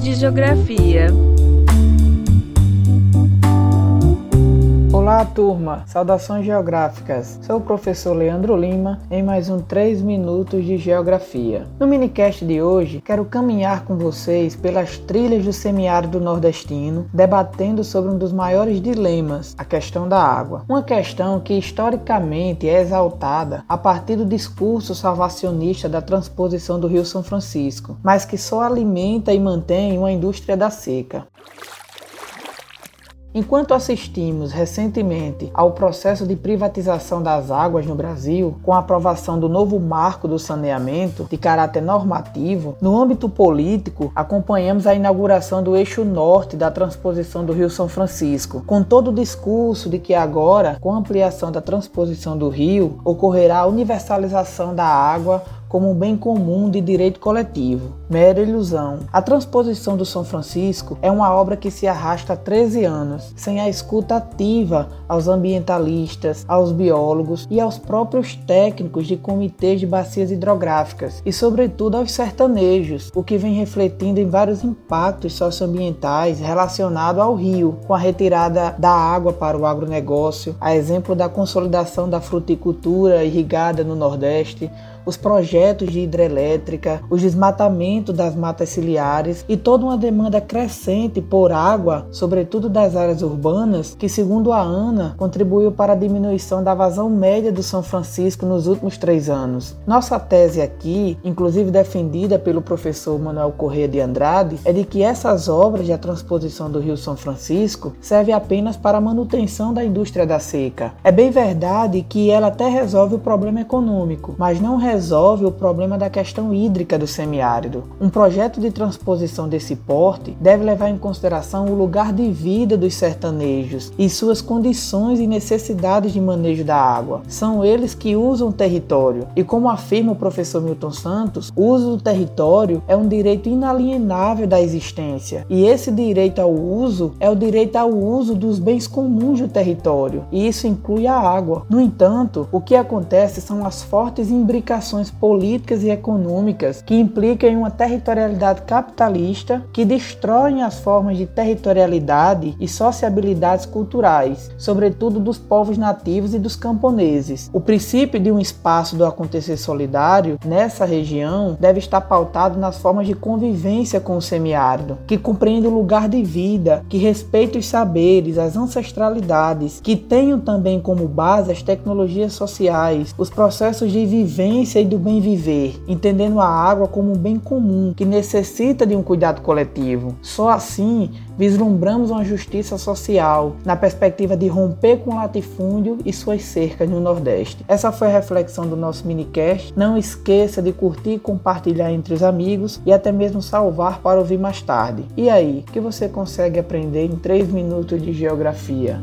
de geografia. Olá, turma! Saudações geográficas! Sou o professor Leandro Lima em mais um 3 minutos de geografia. No minicast de hoje, quero caminhar com vocês pelas trilhas do semiárido nordestino, debatendo sobre um dos maiores dilemas, a questão da água. Uma questão que historicamente é exaltada a partir do discurso salvacionista da transposição do Rio São Francisco, mas que só alimenta e mantém uma indústria da seca. Enquanto assistimos recentemente ao processo de privatização das águas no Brasil, com a aprovação do novo marco do saneamento de caráter normativo, no âmbito político, acompanhamos a inauguração do eixo norte da transposição do Rio São Francisco, com todo o discurso de que agora, com a ampliação da transposição do rio, ocorrerá a universalização da água como um bem comum de direito coletivo. Mera ilusão. A transposição do São Francisco é uma obra que se arrasta há 13 anos, sem a escuta ativa aos ambientalistas, aos biólogos e aos próprios técnicos de comitês de bacias hidrográficas e, sobretudo, aos sertanejos, o que vem refletindo em vários impactos socioambientais relacionados ao rio, com a retirada da água para o agronegócio, a exemplo da consolidação da fruticultura irrigada no Nordeste, os projetos de hidrelétrica, o desmatamento das matas ciliares e toda uma demanda crescente por água, sobretudo das áreas urbanas, que, segundo a ANA, contribuiu para a diminuição da vazão média do São Francisco nos últimos três anos. Nossa tese aqui, inclusive defendida pelo professor Manuel Corrêa de Andrade, é de que essas obras de transposição do Rio São Francisco servem apenas para a manutenção da indústria da seca. É bem verdade que ela até resolve o problema econômico, mas não resolve o problema da questão hídrica do semiárido. Um projeto de transposição desse porte deve levar em consideração o lugar de vida dos sertanejos e suas condições e necessidades de manejo da água. São eles que usam o território e, como afirma o professor Milton Santos, o uso do território é um direito inalienável da existência e esse direito ao uso é o direito ao uso dos bens comuns do território e isso inclui a água. No entanto, o que acontece são as fortes imbricações ações políticas e econômicas que implicam em uma territorialidade capitalista que destroem as formas de territorialidade e sociabilidades culturais, sobretudo dos povos nativos e dos camponeses. O princípio de um espaço do acontecer solidário nessa região deve estar pautado nas formas de convivência com o semiárido, que compreende o lugar de vida, que respeita os saberes, as ancestralidades, que tenham também como base as tecnologias sociais, os processos de vivência e do bem viver, entendendo a água como um bem comum que necessita de um cuidado coletivo. Só assim vislumbramos uma justiça social na perspectiva de romper com o latifúndio e suas cercas no Nordeste. Essa foi a reflexão do nosso minicast. Não esqueça de curtir compartilhar entre os amigos e até mesmo salvar para ouvir mais tarde. E aí, o que você consegue aprender em 3 minutos de geografia?